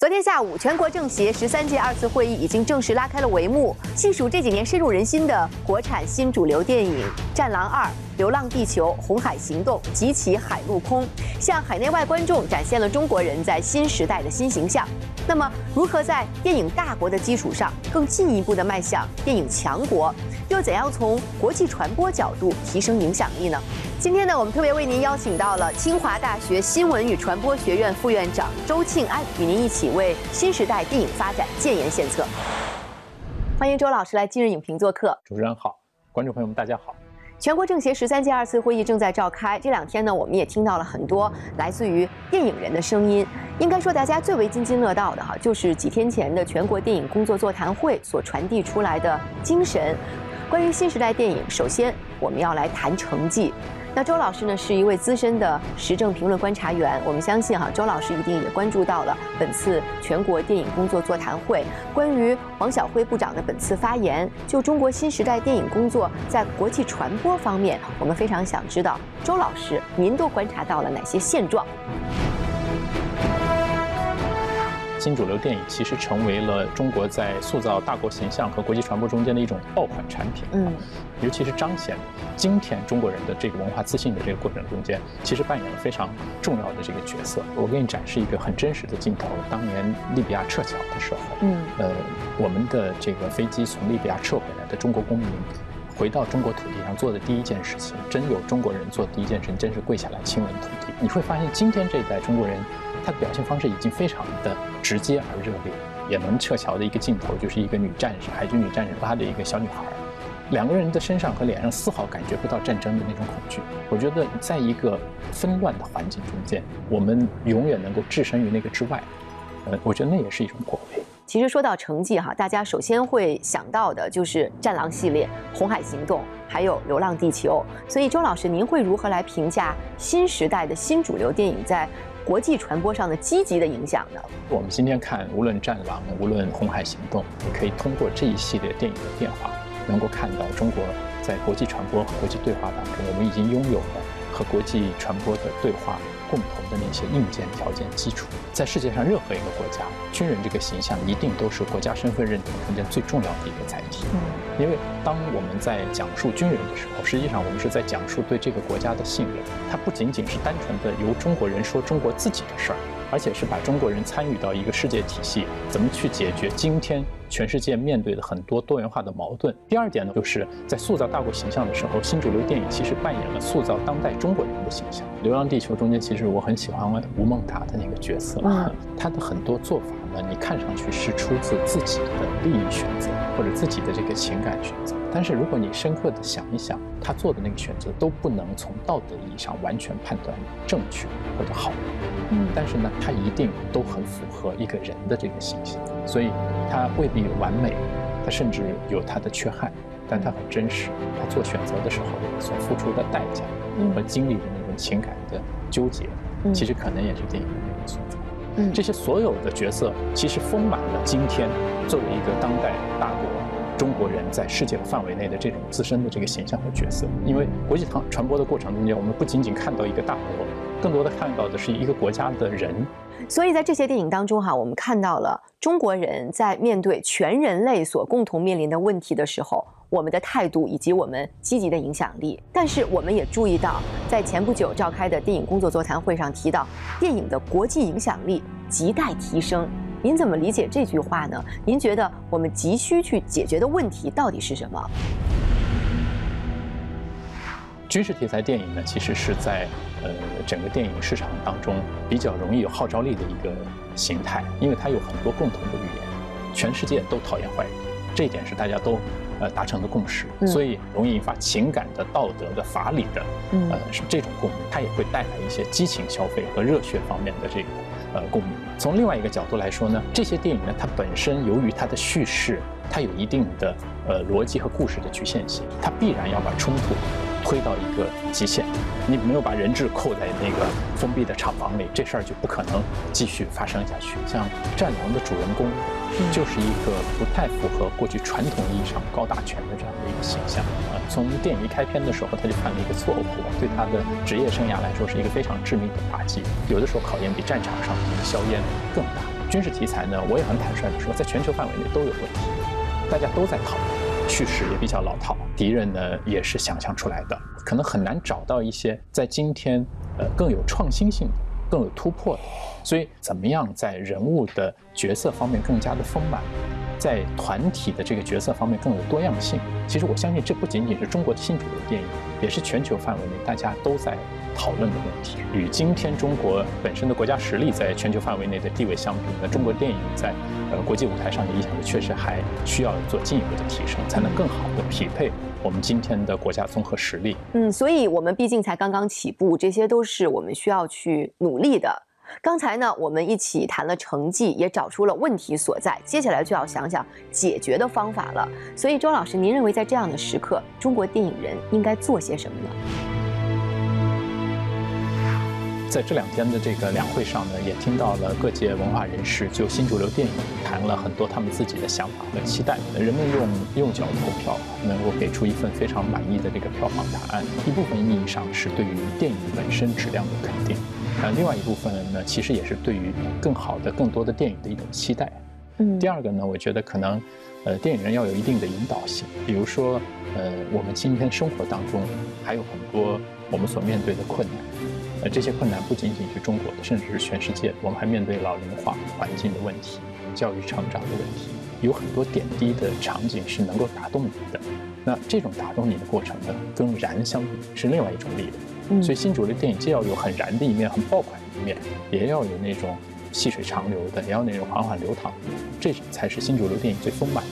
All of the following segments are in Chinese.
昨天下午，全国政协十三届二次会议已经正式拉开了帷幕。细数这几年深入人心的国产新主流电影，《战狼二》《流浪地球》《红海行动》及其海陆空，向海内外观众展现了中国人在新时代的新形象。那么，如何在电影大国的基础上，更进一步的迈向电影强国？又怎样从国际传播角度提升影响力呢？今天呢，我们特别为您邀请到了清华大学新闻与传播学院副院长周庆安，与您一起为新时代电影发展建言献策。欢迎周老师来今日影评做客。主持人好，观众朋友们大家好。全国政协十三届二次会议正在召开，这两天呢，我们也听到了很多来自于电影人的声音。应该说，大家最为津津乐道的哈，就是几天前的全国电影工作座谈会所传递出来的精神。关于新时代电影，首先我们要来谈成绩。那周老师呢，是一位资深的时政评论观察员，我们相信哈，周老师一定也关注到了本次全国电影工作座谈会。关于王晓辉部长的本次发言，就中国新时代电影工作在国际传播方面，我们非常想知道，周老师您都观察到了哪些现状？新主流电影其实成为了中国在塑造大国形象和国际传播中间的一种爆款产品。嗯，尤其是彰显今天中国人的这个文化自信的这个过程中间，其实扮演了非常重要的这个角色。我给你展示一个很真实的镜头：当年利比亚撤侨的时候，嗯，呃，我们的这个飞机从利比亚撤回来的中国公民，回到中国土地上做的第一件事情，真有中国人做的第一件事情，真是跪下来亲吻土地。你会发现，今天这一代中国人。他的表现方式已经非常的直接而热烈。也门撤侨的一个镜头，就是一个女战士，海军女战士拉着一个小女孩，两个人的身上和脸上丝毫感觉不到战争的那种恐惧。我觉得，在一个纷乱的环境中间，我们永远能够置身于那个之外。呃，我觉得那也是一种果位。其实说到成绩哈，大家首先会想到的就是《战狼》系列、《红海行动》，还有《流浪地球》。所以，周老师，您会如何来评价新时代的新主流电影在？国际传播上的积极的影响呢？我们今天看，无论《战狼》，无论《红海行动》，你可以通过这一系列电影的变化，能够看到中国在国际传播和国际对话当中，我们已经拥有和国际传播的对话。共同的那些硬件条件基础，在世界上任何一个国家，军人这个形象一定都是国家身份认同中间最重要的一个载体。嗯，因为当我们在讲述军人的时候，实际上我们是在讲述对这个国家的信任。它不仅仅是单纯的由中国人说中国自己的事儿，而且是把中国人参与到一个世界体系，怎么去解决今天。全世界面对的很多多元化的矛盾。第二点呢，就是在塑造大国形象的时候，新主流电影其实扮演了塑造当代中国人的形象。《流浪地球》中间，其实我很喜欢吴孟达的那个角色，他的很多做法呢，你看上去是出自自己的利益选择或者自己的这个情感选择。但是如果你深刻的想一想，他做的那个选择都不能从道德意义上完全判断正确或者好，嗯，但是呢，他一定都很符合一个人的这个形象，所以他未必完美，他甚至有他的缺憾，但他很真实。他做选择的时候所付出的代价和经历的那种情感的纠结，其实可能也是电影的那种塑造。嗯，这些所有的角色其实丰满了今天作为一个当代大国。中国人在世界的范围内的这种自身的这个形象和角色，因为国际传传播的过程中间，我们不仅仅看到一个大国，更多的看到的是一个国家的人。所以在这些电影当中，哈，我们看到了中国人在面对全人类所共同面临的问题的时候，我们的态度以及我们积极的影响力。但是我们也注意到，在前不久召开的电影工作座谈会上提到，电影的国际影响力亟待提升。您怎么理解这句话呢？您觉得我们急需去解决的问题到底是什么？军事题材电影呢，其实是在呃整个电影市场当中比较容易有号召力的一个形态，因为它有很多共同的语言，全世界都讨厌坏人，这一点是大家都呃达成的共识，所以容易引发情感的、道德的、法理的，呃是这种共鸣，它也会带来一些激情消费和热血方面的这个。呃，共鸣。从另外一个角度来说呢，这些电影呢，它本身由于它的叙事，它有一定的呃逻辑和故事的局限性，它必然要把冲突推到一个极限。你没有把人质扣在那个封闭的厂房里，这事儿就不可能继续发生下去。像《战狼》的主人公，就是一个不太符合过去传统意义上高大全的这样的一个形象啊。从电影一开篇的时候，他就犯了一个错误，对他的职业生涯来说是一个非常致命的打击。有的时候考验比战场上的硝烟更大。军事题材呢，我也很坦率地说，在全球范围内都有问题，大家都在讨论。叙事也比较老套，敌人呢也是想象出来的，可能很难找到一些在今天呃更有创新性的、更有突破的。所以，怎么样在人物的角色方面更加的丰满，在团体的这个角色方面更有多样性？其实我相信，这不仅仅是中国的新主流电影，也是全球范围内大家都在。讨论的问题与今天中国本身的国家实力在全球范围内的地位相比，那中国电影在呃国际舞台上的影响力确实还需要做进一步的提升，才能更好的匹配我们今天的国家综合实力。嗯，所以我们毕竟才刚刚起步，这些都是我们需要去努力的。刚才呢，我们一起谈了成绩，也找出了问题所在，接下来就要想想解决的方法了。所以，周老师，您认为在这样的时刻，中国电影人应该做些什么呢？在这两天的这个两会上呢，也听到了各界文化人士就新主流电影谈了很多他们自己的想法和期待。人们用用脚投票，能够给出一份非常满意的这个票房答案。一部分意义上是对于电影本身质量的肯定，呃，另外一部分呢，其实也是对于更好的、更多的电影的一种期待。嗯，第二个呢，我觉得可能，呃，电影人要有一定的引导性。比如说，呃，我们今天生活当中还有很多我们所面对的困难。呃，这些困难不仅仅是中国的，甚至是全世界。我们还面对老龄化、环境的问题、教育成长的问题，有很多点滴的场景是能够打动你的。那这种打动你的过程呢，跟燃相比是另外一种力量。所以新主流电影既要有很燃的一面、很爆款的一面，也要有那种细水长流的，也要那种缓缓流淌，这才是新主流电影最丰满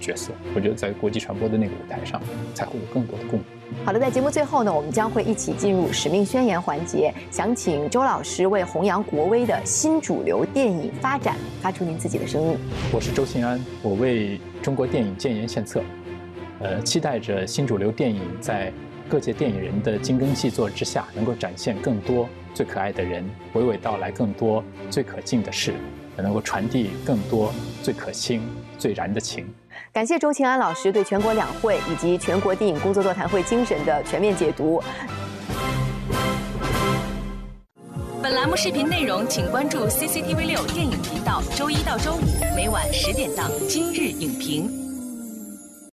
角色。我觉得在国际传播的那个舞台上，才会有更多的共鸣。好的，在节目最后呢，我们将会一起进入使命宣言环节，想请周老师为弘扬国威的新主流电影发展发出您自己的声音。我是周信安，我为中国电影建言献策，呃，期待着新主流电影在各界电影人的精耕细作之下，能够展现更多最可爱的人，娓娓道来更多最可敬的事，能够传递更多最可亲、最燃的情。感谢周庆安老师对全国两会以及全国电影工作座谈会精神的全面解读。本栏目视频内容，请关注 CCTV 六电影频道，周一到周五每晚十点档《今日影评》。